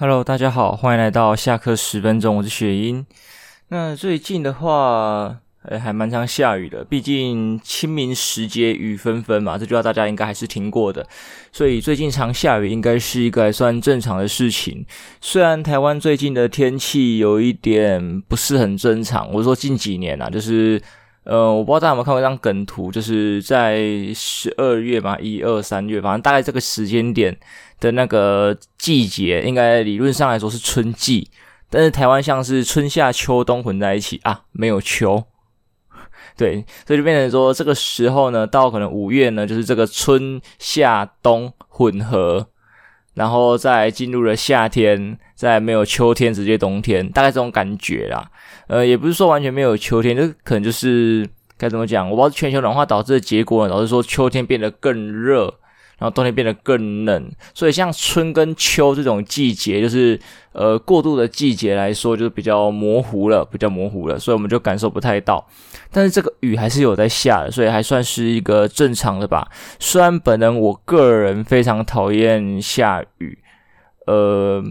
Hello，大家好，欢迎来到下课十分钟，我是雪英。那最近的话，哎，还蛮常下雨的，毕竟清明时节雨纷纷嘛，这句话大家应该还是听过的。所以最近常下雨，应该是一个还算正常的事情。虽然台湾最近的天气有一点不是很正常，我说近几年啊，就是。呃，我不知道大家有没有看过一张梗图，就是在十二月嘛，一二三月，反正大概这个时间点的那个季节，应该理论上来说是春季，但是台湾像是春夏秋冬混在一起啊，没有秋，对，所以就变成说这个时候呢，到可能五月呢，就是这个春夏冬混合。然后再进入了夏天，再没有秋天，直接冬天，大概这种感觉啦。呃，也不是说完全没有秋天，就可能就是该怎么讲，我不知道全球暖化导致的结果老是说秋天变得更热。然后冬天变得更冷，所以像春跟秋这种季节，就是呃过渡的季节来说，就是比较模糊了，比较模糊了，所以我们就感受不太到。但是这个雨还是有在下的，所以还算是一个正常的吧。虽然本人我个人非常讨厌下雨，呃，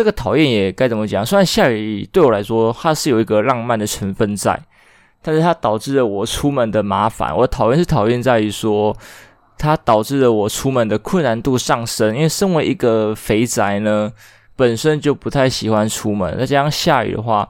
这个讨厌也该怎么讲？虽然下雨对我来说它是有一个浪漫的成分在，但是它导致了我出门的麻烦。我讨厌是讨厌在于说。它导致了我出门的困难度上升，因为身为一个肥宅呢，本身就不太喜欢出门，再加上下雨的话，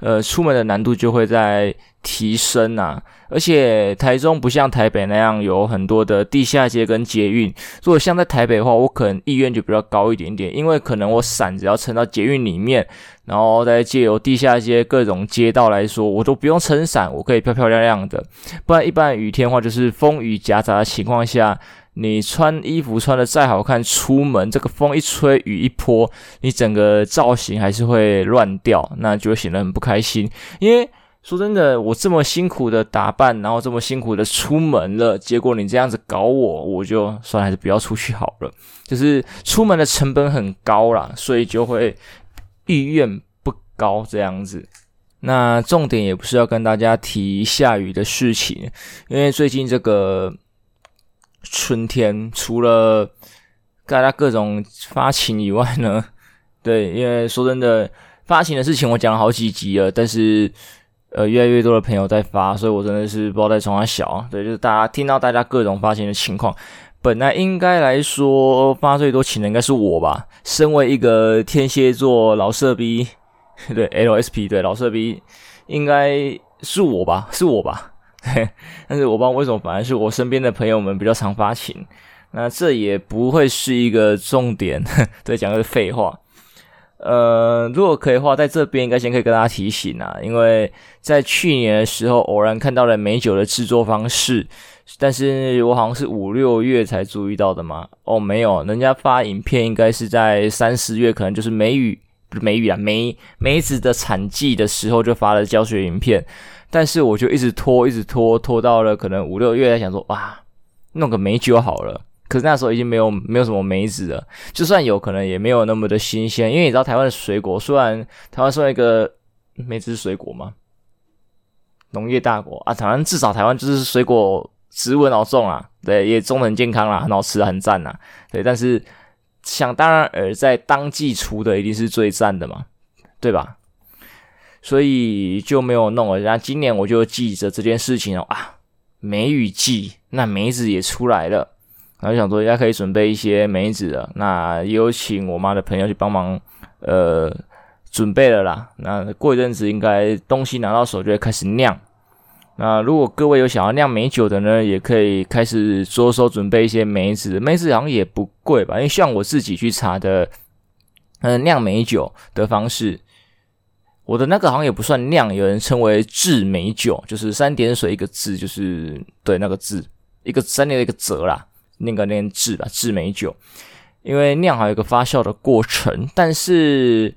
呃，出门的难度就会在提升啊。而且台中不像台北那样有很多的地下街跟捷运，如果像在台北的话，我可能意愿就比较高一点点，因为可能我伞只要撑到捷运里面，然后再借由地下街各种街道来说，我都不用撑伞，我可以漂漂亮亮的。不然一般雨天的话，就是风雨夹杂的情况下，你穿衣服穿得再好看，出门这个风一吹雨一泼，你整个造型还是会乱掉，那就会显得很不开心，因为。说真的，我这么辛苦的打扮，然后这么辛苦的出门了，结果你这样子搞我，我就算，还是不要出去好了。就是出门的成本很高啦，所以就会意愿不高这样子。那重点也不是要跟大家提下雨的事情，因为最近这个春天，除了大家各种发情以外呢，对，因为说真的，发情的事情我讲了好几集了，但是。呃，越来越多的朋友在发，所以我真的是不知道在从哪小。对，就是大家听到大家各种发情的情况，本来应该来说发最多情的应该是我吧。身为一个天蝎座老色逼，对 LSP，对老色逼，应该是我吧，是我吧。对，但是我不知道为什么，反而是我身边的朋友们比较常发情。那这也不会是一个重点，对，讲的是废话。呃，如果可以的话，在这边应该先可以跟大家提醒啊，因为在去年的时候偶然看到了美酒的制作方式，但是我好像是五六月才注意到的嘛。哦，没有，人家发影片应该是在三四月，可能就是梅雨，不是梅雨啊，梅梅子的产季的时候就发了教学影片，但是我就一直拖，一直拖，拖到了可能五六月才想说，哇，弄个美酒好了。可是那时候已经没有没有什么梅子了，就算有可能也没有那么的新鲜，因为你知道台湾的水果，虽然台湾算一个梅子水果嘛，农业大国啊，台湾至少台湾就是水果植物很好种啊，对，也种得很健康啦，很好吃，很赞呐，对。但是想当然而，在当季出的一定是最赞的嘛，对吧？所以就没有弄了。然后今年我就记着这件事情哦啊，梅雨季，那梅子也出来了。然后想说，应该可以准备一些梅子了。那也有请我妈的朋友去帮忙，呃，准备了啦。那过一阵子，应该东西拿到手就会开始酿。那如果各位有想要酿美酒的呢，也可以开始着手准备一些梅子。梅子好像也不贵吧？因为像我自己去查的，嗯、酿美酒的方式，我的那个好像也不算酿，有人称为制美酒，就是三点水一个字，就是对那个字，一个三点一个折啦。那个念制吧，制美酒，因为酿还有一个发酵的过程，但是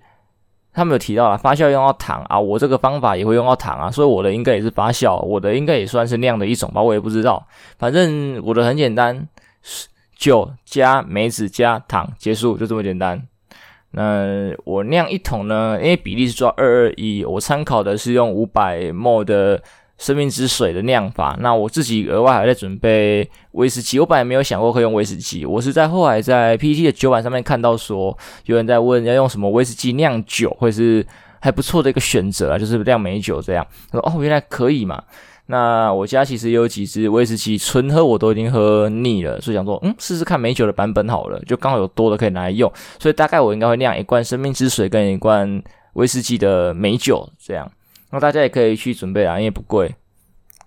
他们有提到了发酵用到糖啊，我这个方法也会用到糖啊，所以我的应该也是发酵，我的应该也算是酿的一种吧，我也不知道，反正我的很简单，酒加梅子加糖结束，就这么简单。那我酿一桶呢，因为比例是抓二二一，我参考的是用五百 ml 的生命之水的酿法。那我自己额外还在准备威士忌，我本来没有想过会用威士忌，我是在后来在 PTT 的酒版上面看到说有人在问要用什么威士忌酿酒，会是还不错的一个选择啊，就是酿美酒这样。他说哦，原来可以嘛。那我家其实有几支威士忌，纯喝我都已经喝腻了，所以想说，嗯，试试看美酒的版本好了，就刚好有多的可以拿来用，所以大概我应该会酿一罐生命之水跟一罐威士忌的美酒这样。那大家也可以去准备啊，因为不贵。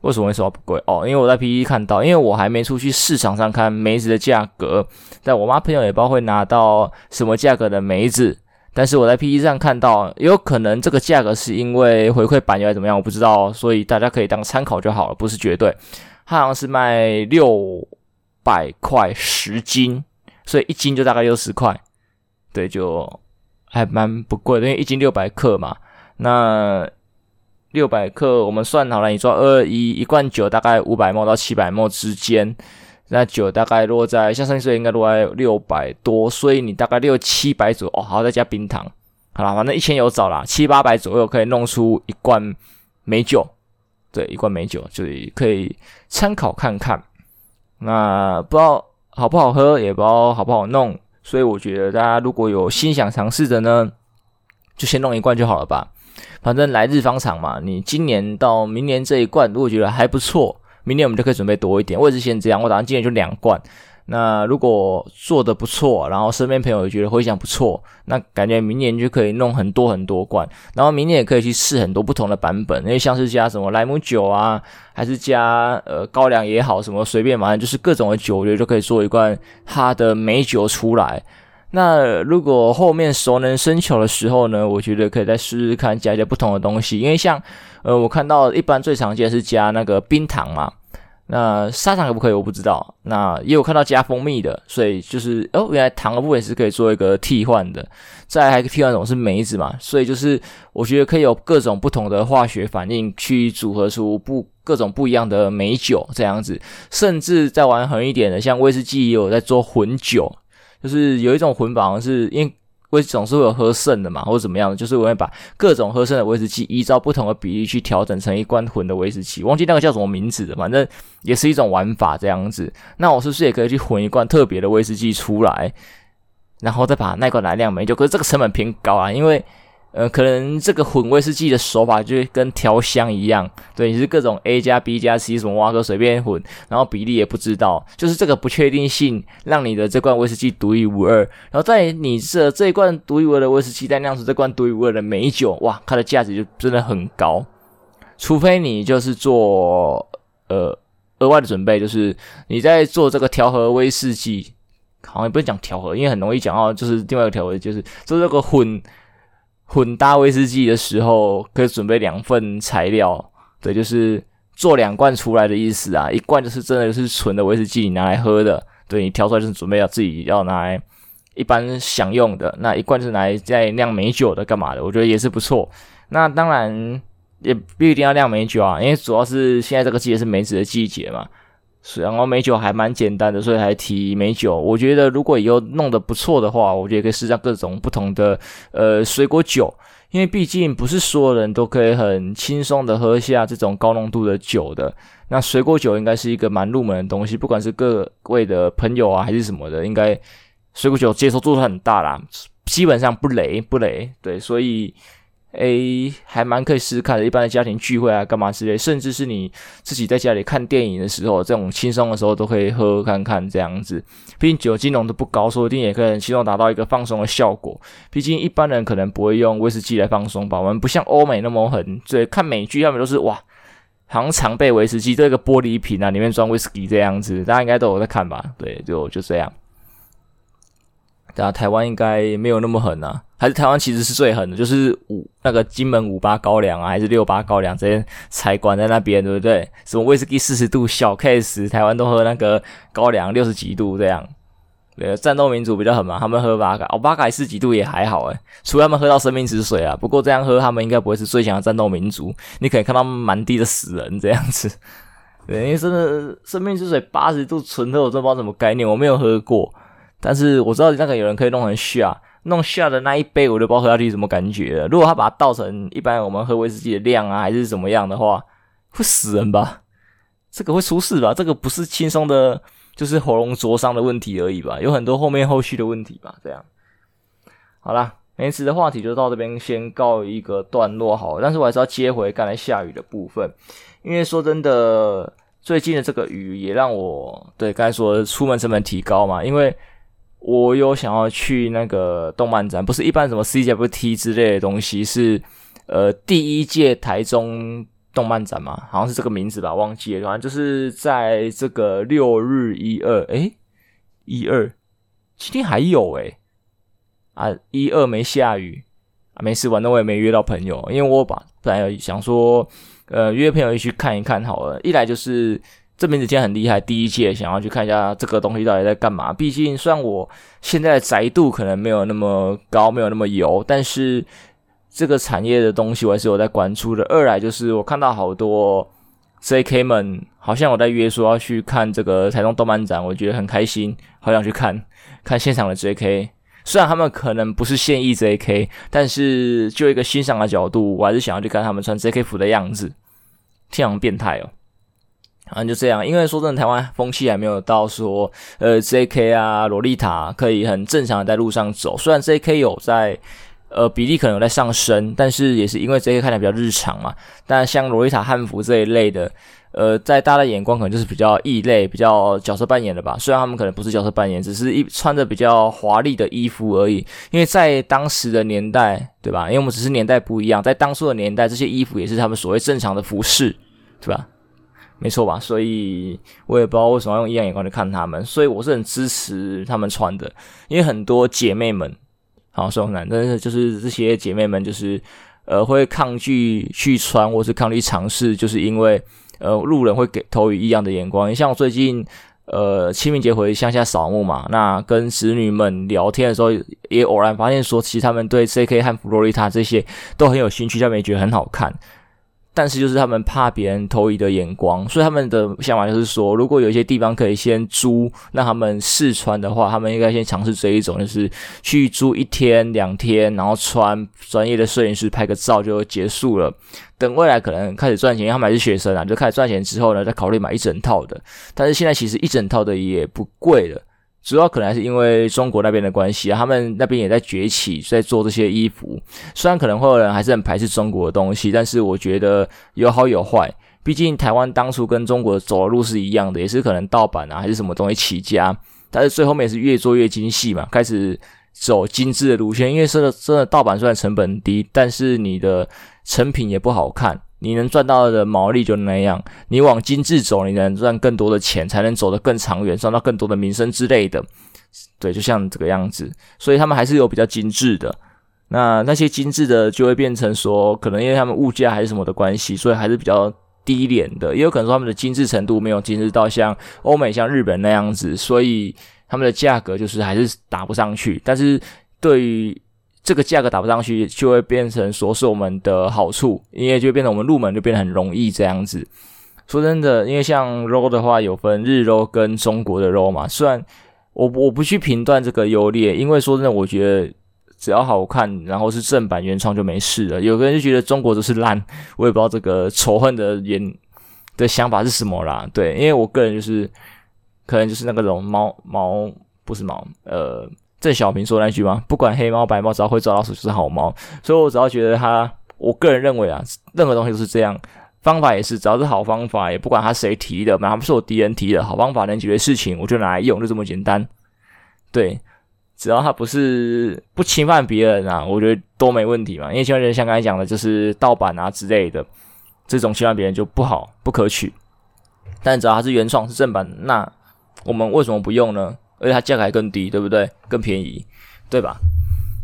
为什么会说不贵？哦，因为我在 pt 看到，因为我还没出去市场上看梅子的价格，但我妈朋友也不知道会拿到什么价格的梅子。但是我在 pt 上看到，有可能这个价格是因为回馈版又还怎么样，我不知道，所以大家可以当参考就好了，不是绝对。它好像是卖六百块十斤，所以一斤就大概六十块，对，就还蛮不贵的，因为一斤六百克嘛。那六百克我们算好了，你抓二二一，一罐酒大概五百 ml 到七百 ml 之间。那酒大概落在像上次应该落在六百多，所以你大概六七百左右哦，好再加冰糖，好啦，反正一千有找啦，七八百左右可以弄出一罐美酒，对，一罐美酒就是可以参考看看。那不知道好不好喝，也不知道好不好弄，所以我觉得大家如果有心想尝试的呢，就先弄一罐就好了吧。反正来日方长嘛，你今年到明年这一罐，如果觉得还不错。明年我们就可以准备多一点，我也是先这样。我打算今年就两罐。那如果做得不错，然后身边朋友也觉得回响不错，那感觉明年就可以弄很多很多罐。然后明年也可以去试很多不同的版本，因为像是加什么莱姆酒啊，还是加呃高粱也好，什么随便嘛，就是各种的酒，我觉得就可以做一罐它的美酒出来。那如果后面熟能生巧的时候呢，我觉得可以再试试看加一些不同的东西，因为像呃我看到一般最常见是加那个冰糖嘛。那砂糖可不可以？我不知道。那也有看到加蜂蜜的，所以就是哦，原来糖的部分是可以做一个替换的。再还有一个替换种是梅子嘛，所以就是我觉得可以有各种不同的化学反应去组合出不各种不一样的美酒这样子。甚至再玩狠一点的，像威士忌也有在做混酒，就是有一种混法，是因为。我总是会有喝剩的嘛，或者怎么样的，就是我会把各种喝剩的威士忌依照不同的比例去调整成一罐混的威士忌，忘记那个叫什么名字了，反正也是一种玩法这样子。那我是不是也可以去混一罐特别的威士忌出来，然后再把那罐来酿美酒？可是这个成本偏高啊，因为。呃，可能这个混威士忌的手法就跟调香一样，对，你是各种 A 加 B 加 C 什么挖个随便混，然后比例也不知道，就是这个不确定性让你的这罐威士忌独一无二。然后在你这这一罐独一无二的威士忌再酿出这罐独一无二的美酒，哇，它的价值就真的很高。除非你就是做呃额外的准备，就是你在做这个调和威士忌，好像也不是讲调和，因为很容易讲到就是另外一个调和，就是做这个混。混搭威士忌的时候，可以准备两份材料，对，就是做两罐出来的意思啊。一罐就是真的是纯的威士忌，你拿来喝的，对，你挑出来就是准备要自己要拿来一般享用的。那一罐是拿来在酿美酒的，干嘛的？我觉得也是不错。那当然也不一定要酿美酒啊，因为主要是现在这个季节是梅子的季节嘛。然后美酒还蛮简单的，所以还提美酒。我觉得如果以后弄得不错的话，我觉得可以试下各种不同的呃水果酒，因为毕竟不是所有人都可以很轻松的喝下这种高浓度的酒的。那水果酒应该是一个蛮入门的东西，不管是各位的朋友啊还是什么的，应该水果酒接受度很大啦，基本上不雷不雷。对，所以。诶，还蛮可以试试看的。一般的家庭聚会啊，干嘛之类，甚至是你自己在家里看电影的时候，这种轻松的时候都可以喝喝看看这样子。毕竟酒精浓度不高，说不定也可以轻松达到一个放松的效果。毕竟一般人可能不会用威士忌来放松吧。我们不像欧美那么狠，对，看美剧他们都是哇，好像常备威士忌，这个玻璃瓶啊，里面装威士忌这样子，大家应该都有在看吧？对，就就这样。啊，台湾应该没有那么狠啊，还是台湾其实是最狠的，就是五那个金门五八高粱啊，还是六八高粱这些才管在那边，对不对？什么威士忌四十度小 case，台湾都喝那个高粱六十几度这样。对，战斗民族比较狠嘛，他们喝八嘎，哦八嘎四几度也还好诶，除了他们喝到生命之水啊。不过这样喝，他们应该不会是最强的战斗民族。你可以看到满地的死人这样子。对，因为真的生命之水八十度纯喝，我真不知道什么概念，我没有喝过。但是我知道那个有人可以弄成下，弄下的那一杯我就不知道喝下去什么感觉了。如果他把它倒成一般我们喝威士忌的量啊，还是怎么样的话，会死人吧？这个会出事吧？这个不是轻松的，就是喉咙灼伤的问题而已吧？有很多后面后续的问题吧？这样，好啦，梅子的话题就到这边先告一个段落好，但是我还是要接回刚才下雨的部分，因为说真的，最近的这个雨也让我对刚才说的出门成本提高嘛，因为我有想要去那个动漫展，不是一般什么 CWT 之类的东西，是呃第一届台中。动漫展嘛，好像是这个名字吧，忘记了。反正就是在这个六日一二，诶，一二，今天还有诶，啊，一二没下雨啊，没事，反正我也没约到朋友，因为我把本来想说，呃，约朋友一起去看一看好了。一来就是这名字今天很厉害，第一届想要去看一下这个东西到底在干嘛。毕竟虽然我现在的宅度可能没有那么高，没有那么油，但是。这个产业的东西我还是有在关注的。二来就是我看到好多 JK 们好像有在约说要去看这个台中动漫展，我觉得很开心，好想去看 看现场的 JK。虽然他们可能不是现役 JK，但是就一个欣赏的角度，我还是想要去看他们穿 JK 服的样子，非常变态哦。啊就这样，因为说真的，台湾风气还没有到说呃 JK 啊、洛丽塔可以很正常的在路上走。虽然 JK 有在。呃，比例可能有在上升，但是也是因为这些看起来比较日常嘛。但像洛丽塔汉服这一类的，呃，在大家的眼光可能就是比较异类、比较角色扮演的吧。虽然他们可能不是角色扮演，只是一穿着比较华丽的衣服而已。因为在当时的年代，对吧？因为我们只是年代不一样，在当初的年代，这些衣服也是他们所谓正常的服饰，对吧？没错吧？所以我也不知道为什么要用异样眼光去看他们，所以我是很支持他们穿的，因为很多姐妹们。好，说难，但是就是这些姐妹们，就是呃会抗拒去穿，或是抗拒尝试，就是因为呃路人会给投以异样的眼光。像我最近呃清明节回乡下扫墓嘛，那跟子女们聊天的时候，也偶然发现说，其实他们对 JK 和弗洛丽塔这些都很有兴趣，他们也觉得很好看。但是就是他们怕别人投以的眼光，所以他们的想法就是说，如果有一些地方可以先租，让他们试穿的话，他们应该先尝试这一种，就是去租一天两天，然后穿专业的摄影师拍个照就结束了。等未来可能开始赚钱，因为他们还是学生啊，就开始赚钱之后呢，再考虑买一整套的。但是现在其实一整套的也不贵了。主要可能还是因为中国那边的关系啊，他们那边也在崛起，在做这些衣服。虽然可能会有人还是很排斥中国的东西，但是我觉得有好有坏。毕竟台湾当初跟中国走的路是一样的，也是可能盗版啊，还是什么东西起家。但是最后面是越做越精细嘛，开始走精致的路线。因为真的真的盗版虽然成本低，但是你的成品也不好看。你能赚到的毛利就那样，你往精致走，你能赚更多的钱，才能走得更长远，赚到更多的名声之类的。对，就像这个样子，所以他们还是有比较精致的。那那些精致的就会变成说，可能因为他们物价还是什么的关系，所以还是比较低廉的。也有可能说他们的精致程度没有精致到像欧美、像日本那样子，所以他们的价格就是还是打不上去。但是对于这个价格打不上去，就会变成说是我们的好处，因为就变成我们入门就变得很容易这样子。说真的，因为像 RO 的话，有分日 RO 跟中国的 RO 嘛。虽然我我不去评断这个优劣，因为说真的，我觉得只要好看，然后是正版原创就没事了。有个人就觉得中国都是烂，我也不知道这个仇恨的眼的想法是什么啦。对，因为我个人就是可能就是那个种猫猫不是猫，呃。郑小平说那句吗？不管黑猫白猫，只要会抓老鼠就是好猫。所以我只要觉得他，我个人认为啊，任何东西都是这样，方法也是，只要是好方法，也不管他谁提的，哪怕是我敌人提的，好方法能解决事情，我就拿来用，就这么简单。对，只要他不是不侵犯别人啊，我觉得都没问题嘛。因为侵犯人像刚才讲的，就是盗版啊之类的，这种侵犯别人就不好，不可取。但只要它是原创是正版，那我们为什么不用呢？而且它价格还更低，对不对？更便宜，对吧？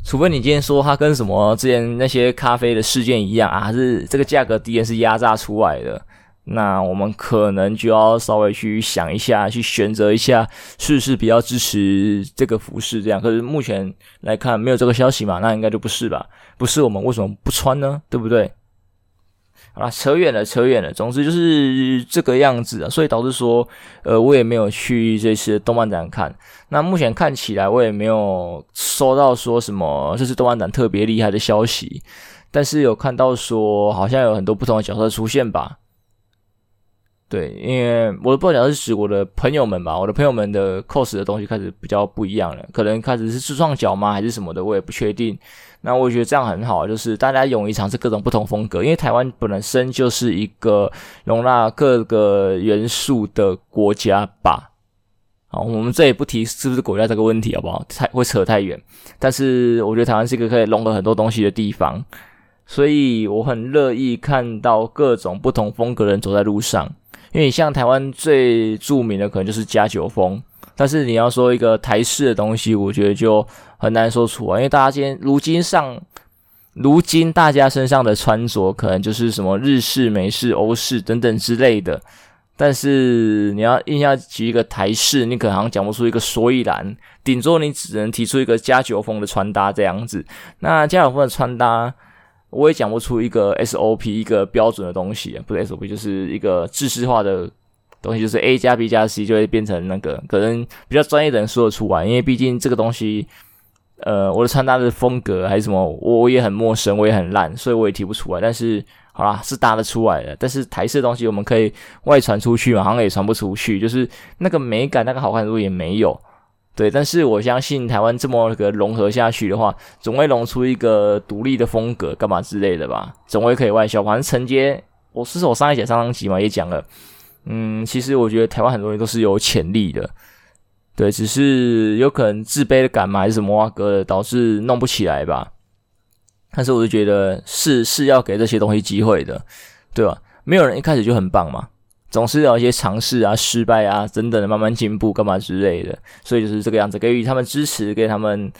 除非你今天说它跟什么之前那些咖啡的事件一样啊，还是这个价格低是压榨出来的，那我们可能就要稍微去想一下，去选择一下是不是比较支持这个服饰这样。可是目前来看没有这个消息嘛，那应该就不是吧？不是我们为什么不穿呢？对不对？好啦，扯远了，扯远了。总之就是这个样子啊，所以导致说，呃，我也没有去这次动漫展看。那目前看起来，我也没有收到说什么这次动漫展特别厉害的消息，但是有看到说好像有很多不同的角色出现吧。对，因为我的报价是指我的朋友们吧，我的朋友们的 cos 的东西开始比较不一样了，可能开始是自创角吗，还是什么的，我也不确定。那我觉得这样很好，就是大家勇于尝试各种不同风格，因为台湾本身就是一个容纳各个元素的国家吧。好，我们这也不提是不是国家这个问题，好不好？太会扯太远。但是我觉得台湾是一个可以融合很多东西的地方，所以我很乐意看到各种不同风格的人走在路上。因为你像台湾最著名的可能就是加九风。但是你要说一个台式的东西，我觉得就很难说出来，因为大家今天如今上，如今大家身上的穿着可能就是什么日式、美式、欧式等等之类的。但是你要硬要举一个台式，你可能好像讲不出一个所以然，顶多你只能提出一个加九风的穿搭这样子。那加九风的穿搭，我也讲不出一个 SOP 一个标准的东西，不是 SOP 就是一个制式化的。东西就是 A 加 B 加 C 就会变成那个，可能比较专业的人说得出来，因为毕竟这个东西，呃，我的穿搭的风格还是什么，我也很陌生，我也很烂，所以我也提不出来。但是好啦，是搭得出来的。但是台式的东西我们可以外传出去嘛，好像也传不出去，就是那个美感、那个好看度也没有。对，但是我相信台湾这么个融合下去的话，总会融出一个独立的风格，干嘛之类的吧，总会可以外销。反正承接，我是我上一节上上集嘛也讲了。嗯，其实我觉得台湾很多人都是有潜力的，对，只是有可能自卑的感嘛，还是什么啊，哥的，导致弄不起来吧。但是我就觉得是是要给这些东西机会的，对吧？没有人一开始就很棒嘛，总是有一些尝试啊、失败啊等等的，慢慢进步干嘛之类的。所以就是这个样子，给予他们支持，给他们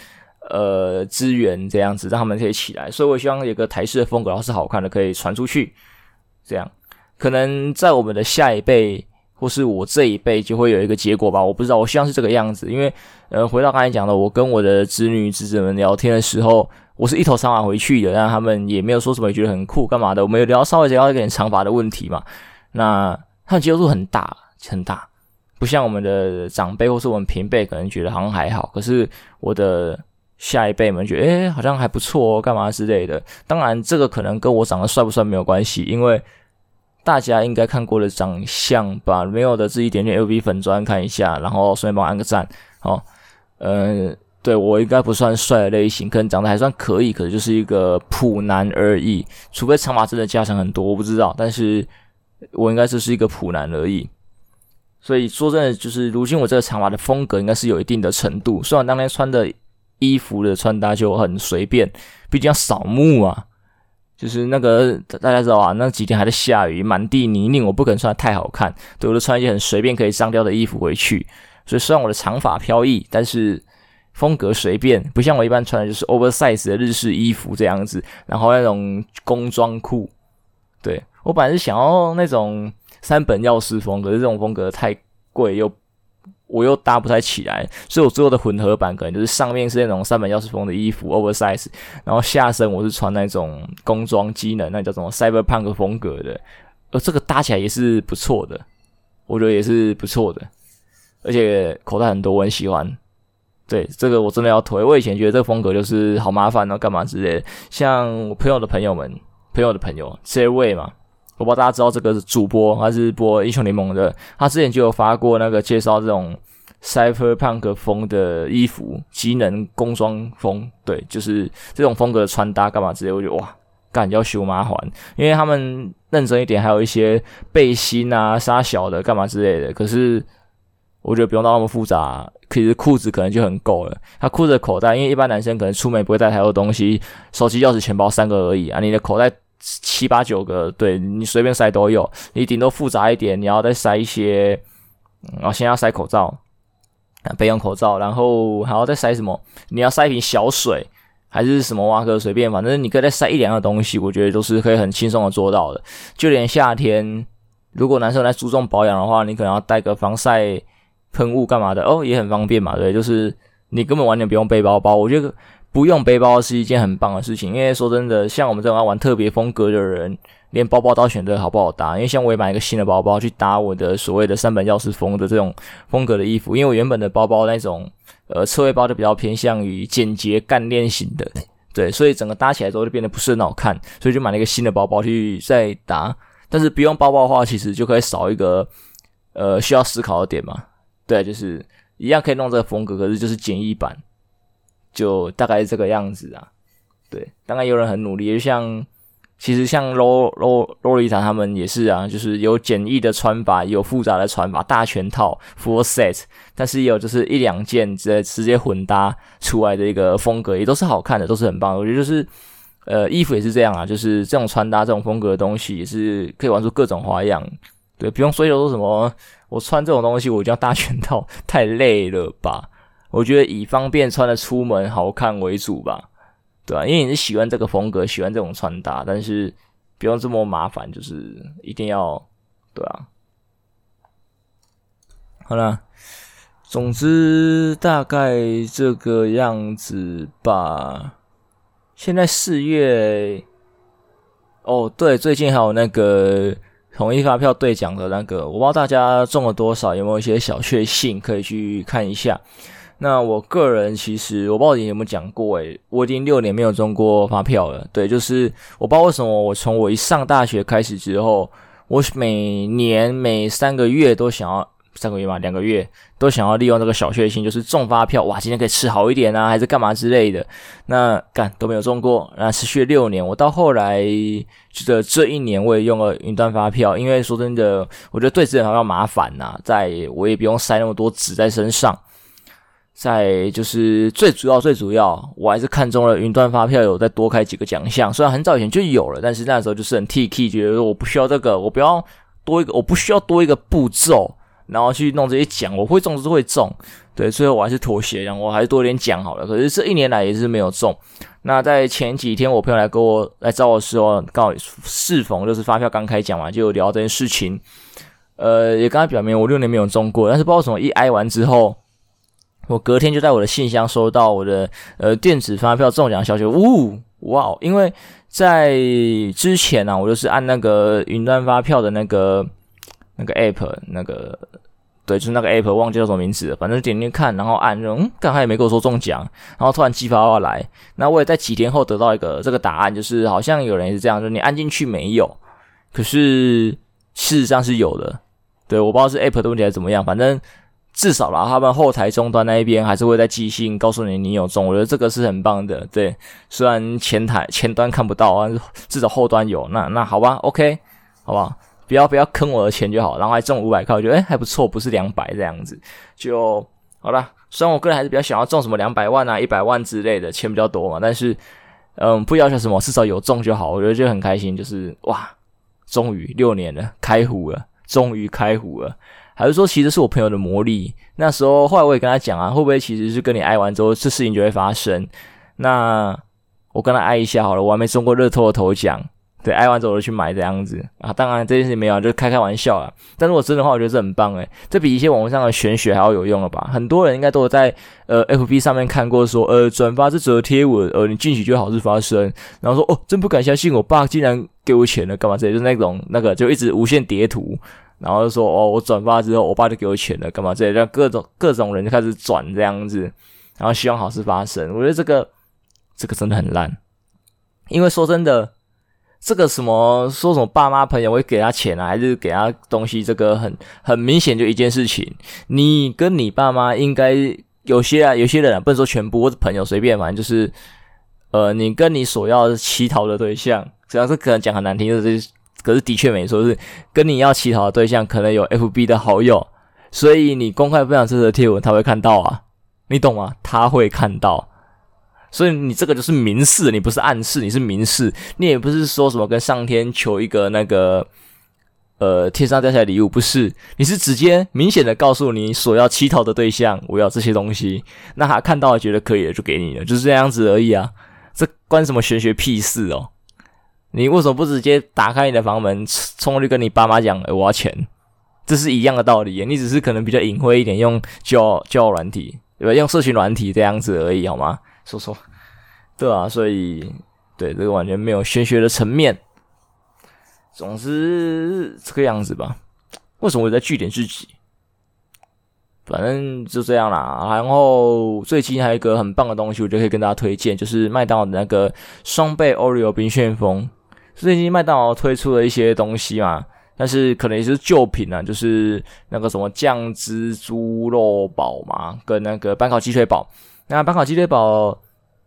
呃资源，这样子让他们可以起来。所以我希望有个台式的风格，然后是好看的，可以传出去，这样。可能在我们的下一辈，或是我这一辈，就会有一个结果吧。我不知道，我希望是这个样子。因为，呃，回到刚才讲的，我跟我的侄女、侄子们聊天的时候，我是一头长发回去的，但他们也没有说什么，觉得很酷，干嘛的？我们有聊稍微聊一点长发的问题嘛。那他的接受度很大，很大，不像我们的长辈或是我们平辈，可能觉得好像还好。可是我的下一辈们觉得，诶，好像还不错哦，干嘛之类的。当然，这个可能跟我长得帅不帅没有关系，因为。大家应该看过的长相吧？没有的自己点点 LV 粉专看一下，然后顺便帮我按个赞。哦，呃，对，我应该不算帅的类型，可能长得还算可以，可是就是一个普男而已。除非长发真的加成很多，我不知道。但是我应该就是一个普男而已。所以说真的，就是如今我这个长发的风格应该是有一定的程度。虽然当天穿的衣服的穿搭就很随便，毕竟要扫墓啊。就是那个大家知道啊，那几天还在下雨，满地泥泞，我不可能穿得太好看，对，我就穿一些很随便可以脏掉的衣服回去。所以虽然我的长发飘逸，但是风格随便，不像我一般穿的就是 oversize 的日式衣服这样子，然后那种工装裤。对，我本来是想要那种三本耀司风格，可是这种风格太贵又。我又搭不太起来，所以我最后的混合版可能就是上面是那种三本耀司风的衣服，oversize，然后下身我是穿那种工装机能，那叫什么 cyberpunk 风格的，而这个搭起来也是不错的，我觉得也是不错的，而且口袋很多，我很喜欢。对，这个我真的要推。我以前觉得这个风格就是好麻烦，然后干嘛之类的。像我朋友的朋友们，朋友的朋友这位嘛。我不知道大家知道这个主播，他是播英雄联盟的。他之前就有发过那个介绍这种 cyberpunk 风的衣服，机能工装风，对，就是这种风格的穿搭干嘛之类。我觉得哇，干要修麻烦，因为他们认真一点，还有一些背心啊、纱小的干嘛之类的。可是我觉得不用到那么复杂，其实裤子可能就很够了。他裤子的口袋，因为一般男生可能出门不会带太多东西，手机、钥匙、钱包三个而已啊，你的口袋。七八九个，对，你随便塞都有。你顶多复杂一点，你要再塞一些，然后先要塞口罩，啊，备用口罩，然后还要再塞什么？你要塞一瓶小水，还是什么挖个随便，反正你可以再塞一两个东西，我觉得都是可以很轻松的做到的。就连夏天，如果男生来注重保养的话，你可能要带个防晒喷雾干嘛的哦，也很方便嘛，对，就是你根本完全不用背包包，我觉得。不用背包是一件很棒的事情，因为说真的，像我们这种要玩特别风格的人，连包包都要选择好不好搭。因为像我也买一个新的包包去搭我的所谓的三本钥匙风的这种风格的衣服，因为我原本的包包那种呃侧背包就比较偏向于简洁干练型的，对，所以整个搭起来之后就变得不是很好看，所以就买了一个新的包包去再搭。但是不用包包的话，其实就可以少一个呃需要思考的点嘛。对，就是一样可以弄这个风格，可是就是简易版，就大概是这个样子啊。对，当然有人很努力，就像。其实像洛洛洛丽塔他们也是啊，就是有简易的穿法，有复杂的穿法，大全套 full set，但是也有就是一两件直接直接混搭出来的一个风格，也都是好看的，都是很棒。我觉得就是呃衣服也是这样啊，就是这种穿搭这种风格的东西也是可以玩出各种花样。对，不用追求说什么我穿这种东西我就要大全套，太累了吧？我觉得以方便穿的出门好看为主吧。对啊，因为你是喜欢这个风格，喜欢这种穿搭，但是不用这么麻烦，就是一定要，对啊。好了，总之大概这个样子吧。现在四月，哦，对，最近还有那个统一发票兑奖的那个，我不知道大家中了多少，有没有一些小确幸可以去看一下。那我个人其实我不知道你有没有讲过诶，我已经六年没有中过发票了。对，就是我不知道为什么我从我一上大学开始之后，我每年每三个月都想要三个月嘛，两个月都想要利用这个小确幸，就是中发票，哇，今天可以吃好一点啊，还是干嘛之类的。那干都没有中过，那持续了六年，我到后来觉得这一年我也用了云端发票，因为说真的，我觉得对资人好像麻烦呐、在我也不用塞那么多纸在身上。在就是最主要最主要，我还是看中了云端发票有再多开几个奖项，虽然很早以前就有了，但是那时候就是很 T K，觉得说我不需要这个，我不要多一个，我不需要多一个步骤，然后去弄这些奖，我会中就是会中，对，最后我还是妥协，然后我还是多一点奖好了。可是这一年来也是没有中。那在前几天，我朋友来跟我来找我说，刚好适逢就是发票刚开奖嘛，就聊这件事情，呃，也刚才表明我六年没有中过，但是不知道什么一挨完之后。我隔天就在我的信箱收到我的呃电子发票中奖消息，呜哇！因为在之前呢、我就是按那个云端发票的那个那个 app，那个对，就是那个 app，忘记叫什么名字了，反正点进去看，然后按，嗯，刚才也没跟我说中奖，然后突然寄发票来，那我也在几天后得到一个这个答案，就是好像有人也是这样，就是你按进去没有，可是事实上是有的，对，我不知道是 app 的问题还是怎么样，反正。至少啦，他们后台终端那一边还是会在寄信告诉你你有中，我觉得这个是很棒的。对，虽然前台前端看不到啊，至少后端有。那那好吧，OK，好吧，不要不要坑我的钱就好。然后还中五百块，我觉得诶还不错，不是两百这样子就好啦。虽然我个人还是比较想要中什么两百万啊、一百万之类的，钱比较多嘛，但是嗯，不要求什么，至少有中就好。我觉得就很开心，就是哇，终于六年了，开壶了，终于开壶了。还是说，其实是我朋友的魔力。那时候，后来我也跟他讲啊，会不会其实是跟你挨完之后，这事情就会发生？那我跟他挨一下好了，我还没中过乐透的头奖，对，挨完之后我就去买这样子啊。当然这件事情没有，就开开玩笑啦。但是我真的话，我觉得这很棒诶，这比一些网络上的玄学还要有用了吧？很多人应该都有在呃 FB 上面看过说，呃转发这则贴文，呃你进去就好事发生，然后说哦，真不敢相信我爸竟然给我钱了，干嘛之类，就是那种那个就一直无限叠图。然后就说哦，我转发之后，我爸就给我钱了，干嘛？这让各种各种人就开始转这样子，然后希望好事发生。我觉得这个这个真的很烂，因为说真的，这个什么说什么爸妈朋友会给他钱啊，还是给他东西，这个很很明显就一件事情。你跟你爸妈应该有些啊，有些人啊，不能说全部或者朋友随便，反正就是呃，你跟你所要乞讨的对象，只要是可能讲很难听，就是。可是的确没错，是跟你要乞讨的对象可能有 FB 的好友，所以你公开分享这则贴文，他会看到啊，你懂吗？他会看到，所以你这个就是明示，你不是暗示，你是明示，你也不是说什么跟上天求一个那个呃天上掉下来礼物，不是，你是直接明显的告诉你所要乞讨的对象，我要这些东西，那他看到了觉得可以了，就给你了，就是这样子而已啊，这关什么玄学屁事哦。你为什么不直接打开你的房门，冲过去跟你爸妈讲，欸，我要钱？这是一样的道理。你只是可能比较隐晦一点，用教教软体，对吧？用社群软体这样子而已，好吗？说说，对啊，所以对这个完全没有玄学的层面。总之这个样子吧。为什么我在据点自己？反正就这样啦。然后最近还有一个很棒的东西，我就可以跟大家推荐，就是麦当劳的那个双倍 Oreo 冰旋风。最近麦当劳推出了一些东西嘛，但是可能也是旧品啊，就是那个什么酱汁猪肉堡嘛，跟那个班烤鸡腿堡。那班烤鸡腿堡，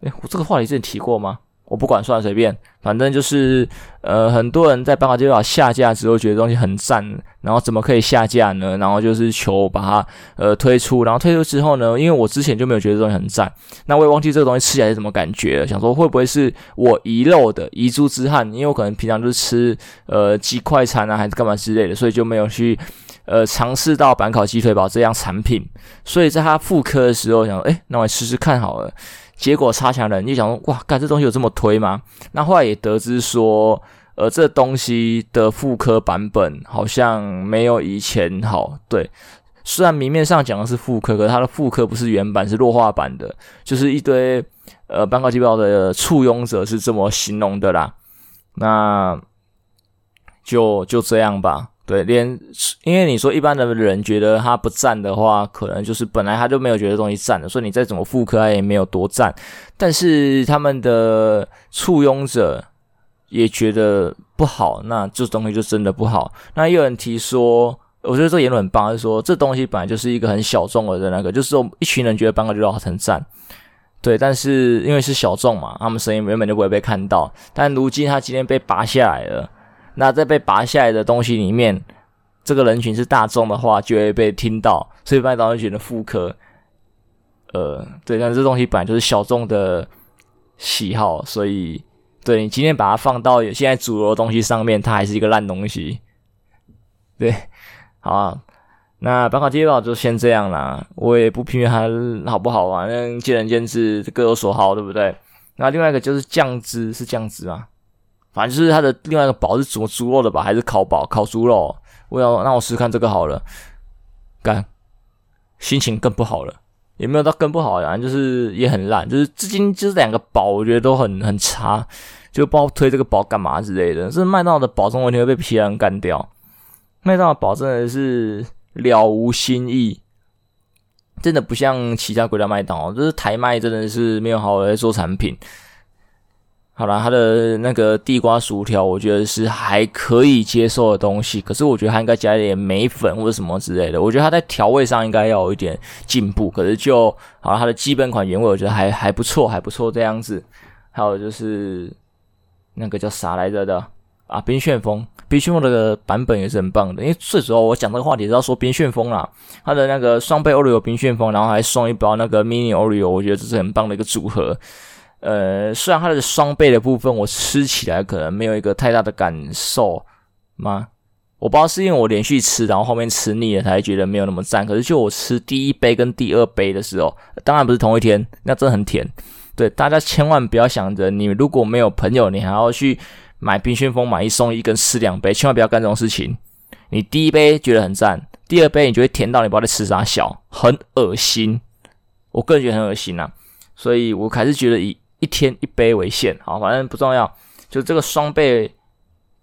诶，我这个话题之前提过吗？我不管，算，随便，反正就是，呃，很多人在板烤鸡腿堡下架之后，觉得东西很赞，然后怎么可以下架呢？然后就是求把它呃推出，然后推出之后呢，因为我之前就没有觉得东西很赞，那我也忘记这个东西吃起来是什么感觉了，想说会不会是我遗漏的遗珠之憾？因为我可能平常就是吃呃鸡快餐啊，还是干嘛之类的，所以就没有去呃尝试到板烤鸡腿堡这样产品，所以在它复刻的时候，想，诶，那我来试试看好了。结果差强人，意想说哇，干这东西有这么推吗？那后来也得知说，呃，这东西的复刻版本好像没有以前好。对，虽然明面上讲的是复刻，可是它的复刻不是原版，是弱化版的，就是一堆呃板烤鸡腿堡的簇拥者是这么形容的啦。那就就这样吧。对，连因为你说一般的人觉得他不赞的话，可能就是本来他就没有觉得东西赞的，所以你再怎么复刻，他也没有多赞。但是他们的簇拥者也觉得不好，那这东西就真的不好。那也有人提说，我觉得这言论很棒，就说这东西本来就是一个很小众的那个，就是说一群人觉得板烤鸡腿堡很赞，对，但是因为是小众嘛，他们声音原本就不会被看到。但如今他今天被拔下来了。那在被拔下来的东西里面，这个人群是大众的话，就会被听到，所以麦当劳觉得复刻，呃，对，但这东西本来就是小众的喜好，所以对你今天把它放到现在主流的东西上面，它还是一个烂东西。对，好啊，那板烤鸡腿堡就先这样啦，我也不评论它好不好玩，那见仁见智，各有所好，对不对？那另外一个就是酱汁，是酱汁吗？反正就是它的另外一个堡是煮猪肉的吧，还是烤堡烤猪肉？我要那我试试看这个好了，干，心情更不好了，也没有到更不好，反正就是也很烂，就是至今就是两个堡，我觉得都很很差，就不知道推这个堡干嘛之类的。是麦当劳的堡总有一天会被其他人干掉，麦当劳堡真的是了无新意，真的不像其他国家麦当劳，就是台麦真的是没有好好在做产品。好啦，它的那个地瓜薯条，我觉得是还可以接受的东西。可是我觉得它应该加一点梅粉或者什么之类的。我觉得它在调味上应该要有一点进步。可是就好了，它的基本款原味我觉得还还不错，还不错这样子。还有就是那个叫啥来着的啊？冰旋风，冰旋风这个版本也是很棒的。因为最主要我讲这个话题是要说冰旋风啦，它的那个双倍 Oreo 冰旋风，然后还送一包那个 Mini Oreo，我觉得这是很棒的一个组合。呃，虽然它的双倍的部分我吃起来可能没有一个太大的感受吗？我不知道是因为我连续吃，然后后面吃腻了才觉得没有那么赞。可是就我吃第一杯跟第二杯的时候，当然不是同一天，那真的很甜。对，大家千万不要想着你如果没有朋友，你还要去买冰旋风买一送一跟吃两杯，千万不要干这种事情。你第一杯觉得很赞，第二杯你就会甜到你不知道在吃啥小，很恶心。我个人觉得很恶心啊，所以我还是觉得以。一天一杯为限，好，反正不重要。就这个双倍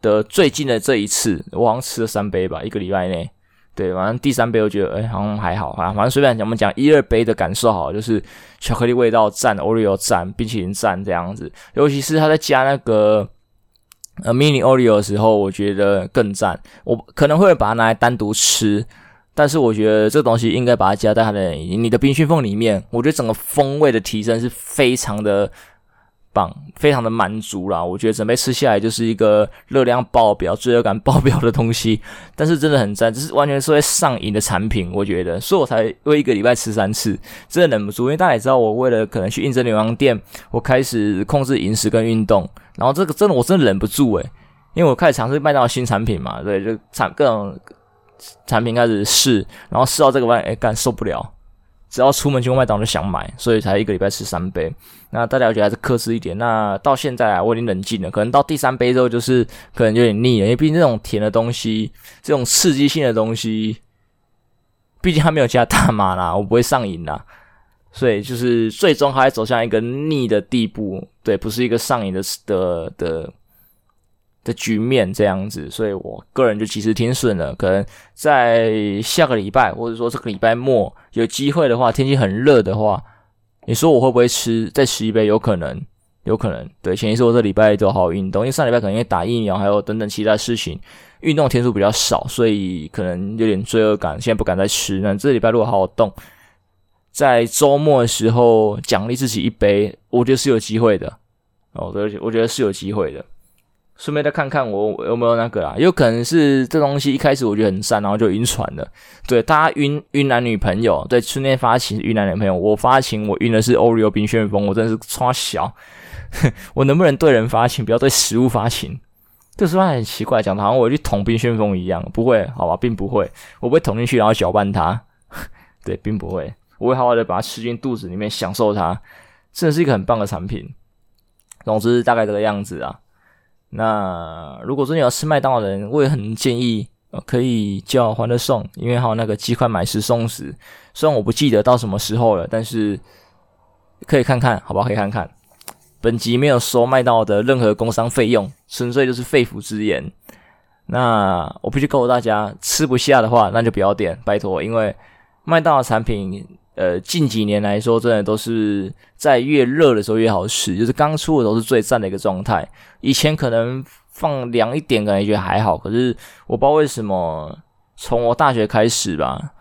的最近的这一次，我好像吃了三杯吧，一个礼拜内。对，反正第三杯我觉得，哎，好像还好啊。反正随便讲，我们讲一二杯的感受好，就是巧克力味道赞，Oreo 赞，冰淇淋赞这样子。尤其是他在加那个呃 Mini Oreo 的时候，我觉得更赞。我可能会把它拿来单独吃。但是我觉得这东西应该把它加在它的你的冰旋风里面，我觉得整个风味的提升是非常的棒，非常的满足啦。我觉得准备吃下来就是一个热量爆表、罪恶感爆表的东西，但是真的很赞，这是完全是会上瘾的产品。我觉得，所以我才为一个礼拜吃三次，真的忍不住。因为大家也知道，我为了可能去应征牛羊店，我开始控制饮食跟运动，然后这个真的我真的忍不住诶，因为我开始尝试麦当劳新产品嘛，对，就产各种。产品开始试，然后试到这个外，哎，干受不了，只要出门去麦当劳就想买，所以才一个礼拜吃三杯。那大家我觉得还是克制一点。那到现在啊，我已经冷静了，可能到第三杯之后，就是可能有点腻了，因为毕竟这种甜的东西，这种刺激性的东西，毕竟它没有加大麻啦，我不会上瘾啦，所以就是最终还走向一个腻的地步，对，不是一个上瘾的的的。的局面这样子，所以我个人就其实挺顺的。可能在下个礼拜，或者说这个礼拜末有机会的话，天气很热的话，你说我会不会吃再吃一杯？有可能，有可能。对，前提是我这礼拜都好好运动，因为上礼拜可能因为打疫苗还有等等其他事情，运动天数比较少，所以可能有点罪恶感，现在不敢再吃。那这礼拜如果好好动，在周末的时候奖励自己一杯，我觉得是有机会的。哦，对，我觉得是有机会的。顺便再看看我有没有那个啊，有可能是这东西一开始我觉得很善，然后就晕船了。对，大家晕晕男女朋友，对，春天发情晕男女朋友，我发情我晕的是 Oreo 冰旋风，我真的是超小。我能不能对人发情，不要对食物发情？这说话很奇怪，讲的好像我去捅冰旋风一样，不会，好吧，并不会，我不会捅进去然后搅拌它，对，并不会，我会好好的把它吃进肚子里面，享受它，真的是一个很棒的产品。总之大概这个样子啊。那如果说你要吃麦当劳的人，我也很建议，可以叫欢乐送，因为还有那个鸡块买十送十。虽然我不记得到什么时候了，但是可以看看，好不好？可以看看。本集没有收麦当劳的任何工商费用，纯粹就是肺腑之言。那我必须告诉大家，吃不下的话，那就不要点，拜托，因为麦当劳产品。呃，近几年来说，真的都是在越热的时候越好吃，就是刚出的时候是最赞的一个状态。以前可能放凉一点，可能也觉还好，可是我不知道为什么，从我大学开始吧，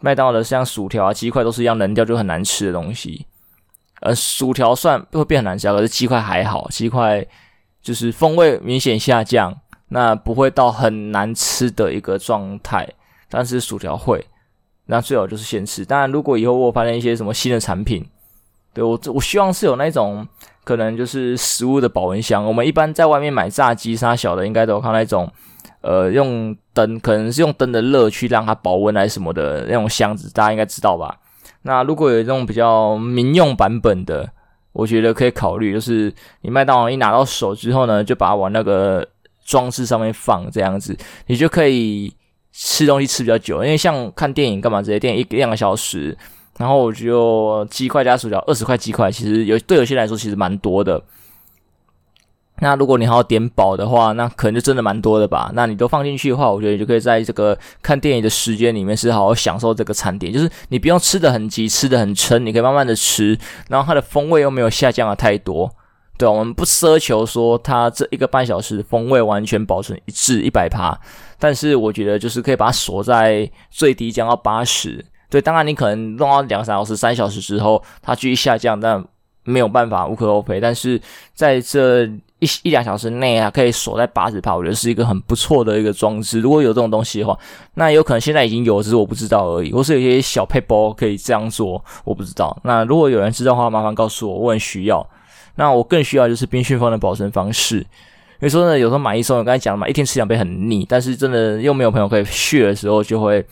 麦当劳的像薯条啊、鸡块都是一样冷掉就很难吃的东西。呃，薯条算会变很难吃，可是鸡块还好，鸡块就是风味明显下降，那不会到很难吃的一个状态，但是薯条会。那最好就是先吃。当然，如果以后我发现一些什么新的产品，对，我我希望是有那种可能就是食物的保温箱。我们一般在外面买炸鸡啥小的，应该都有看那种，呃，用灯可能是用灯的热去让它保温来什么的那种箱子，大家应该知道吧？那如果有这种比较民用版本的，我觉得可以考虑，就是你麦当劳一拿到手之后呢，就把它往那个装置上面放，这样子你就可以。吃东西吃比较久，因为像看电影干嘛，这些电影一两个小时，然后我就鸡块加薯条二十块鸡块，其实有对有些来说其实蛮多的。那如果你还要点饱的话，那可能就真的蛮多的吧。那你都放进去的话，我觉得你就可以在这个看电影的时间里面是好好享受这个餐点，就是你不用吃的很急，吃的很撑，你可以慢慢的吃，然后它的风味又没有下降的太多。对，我们不奢求说它这一个半小时风味完全保存一致一百趴，但是我觉得就是可以把它锁在最低降到八十。对，当然你可能弄到两三小时、三小时之后，它继续下降，但没有办法无可厚非。但是在这一一两小时内啊，可以锁在八十趴，我觉得是一个很不错的一个装置。如果有这种东西的话，那有可能现在已经有，只是我不知道而已。或是有些小配包可以这样做，我不知道。那如果有人知道的话，麻烦告诉我，我很需要。那我更需要就是冰旋风的保存方式，因为说呢，有时候买一送，我刚才讲了嘛，一天吃两杯很腻，但是真的又没有朋友可以炫的时候，就会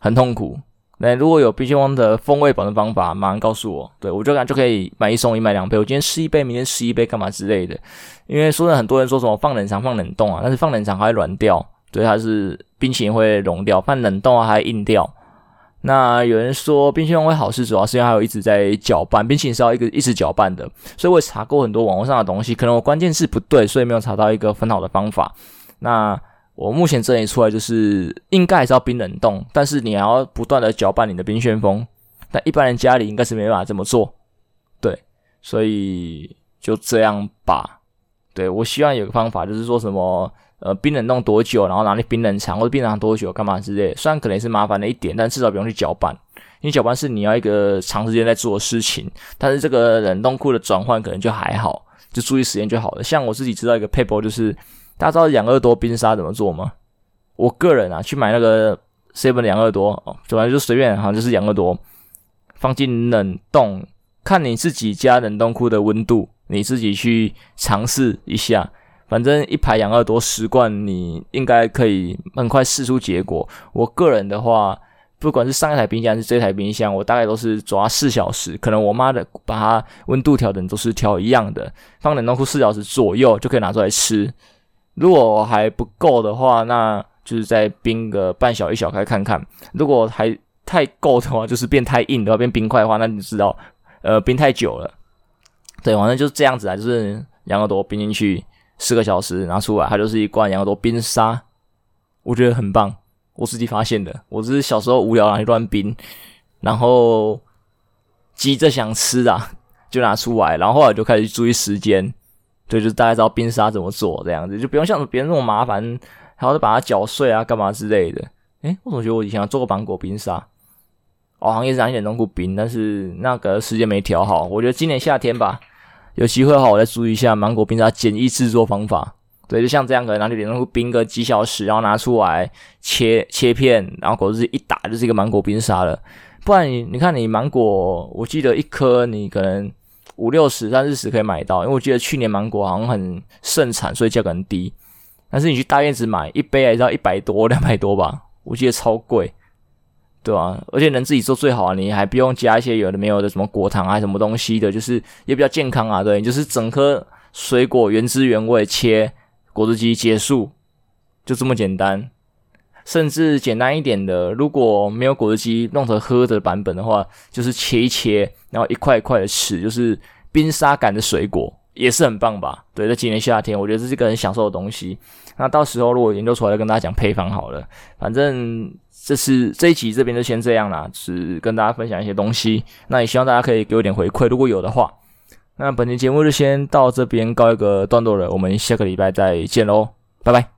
很痛苦。那如果有冰旋风的风味保存方法，马上告诉我，对，我就感觉就可以买一送一，买两杯。我今天吃一杯，明天吃一杯，干嘛之类的。因为说呢，很多人说什么放冷藏、放冷冻啊，但是放冷藏还会软掉，对，它是冰淇淋会融掉，放冷冻啊还硬掉。那有人说冰淇淋会好吃，主要是因为它有一直在搅拌，冰淇淋是要一个一直搅拌的，所以我查过很多网络上的东西，可能我关键字不对，所以没有查到一个很好的方法。那我目前整理出来就是应该还是要冰冷冻，但是你还要不断的搅拌你的冰旋风，但一般人家里应该是没办法这么做，对，所以就这样吧。对，我希望有个方法，就是说什么。呃，冰冷冻多久？然后拿去冰冷藏，或者冰冷藏多久？干嘛之类？虽然可能是麻烦的一点，但至少不用去搅拌。因为搅拌是你要一个长时间在做的事情，但是这个冷冻库的转换可能就还好，就注意时间就好了。像我自己知道一个 paper，，就是大家知道养乐多冰沙怎么做吗？我个人啊，去买那个 seven 养乐多哦，反正就随便，好像就是养乐多，放进冷冻，看你自己家冷冻库的温度，你自己去尝试一下。反正一排养二多十罐，你应该可以很快试出结果。我个人的话，不管是上一台冰箱还是这台冰箱，我大概都是抓四小时。可能我妈的把它温度调整都是调一样的，放冷冻库四小时左右就可以拿出来吃。如果还不够的话，那就是再冰个半小一小开看看。如果还太够的话，就是变太硬的话，变冰块的话，那你知道，呃，冰太久了。对，反正就是这样子啊，就是养乐多冰进去。四个小时拿出来，它就是一罐养乐多冰沙，我觉得很棒。我自己发现的，我只是小时候无聊拿去乱冰，然后急着想吃啊，就拿出来，然后后来就开始注意时间，对，就大概知道冰沙怎么做这样子，就不用像别人那么麻烦，还要再把它搅碎啊，干嘛之类的。诶，我总觉得我以前做过芒果冰沙，哦，好像也是拿一点龙骨冰，但是那个时间没调好。我觉得今年夏天吧，有机会的话，我再注意一下芒果冰沙简易制作方法。对，就像这样，可能拿一点龙骨冰个几小时，然后拿出来切切片，然后果汁一打就是一个芒果冰沙了。不然你你看你芒果，我记得一颗你可能五六十、三四十可以买到，因为我记得去年芒果好像很盛产，所以价格很低。但是你去大院子买一杯还是要一百多、两百多吧。我记得超贵，对啊，而且能自己做最好啊，你还不用加一些有的没有的什么果糖啊什么东西的，就是也比较健康啊。对，就是整颗水果原汁原味切，果汁机结束，就这么简单。甚至简单一点的，如果没有果汁机弄成喝的版本的话，就是切一切，然后一块一块的吃，就是冰沙感的水果。也是很棒吧？对，在今年夏天，我觉得这是个很享受的东西。那到时候如果研究出来，再跟大家讲配方好了。反正这次这一集这边就先这样啦，只跟大家分享一些东西。那也希望大家可以给我点回馈，如果有的话。那本期节目就先到这边告一个段落了，我们下个礼拜再见喽，拜拜。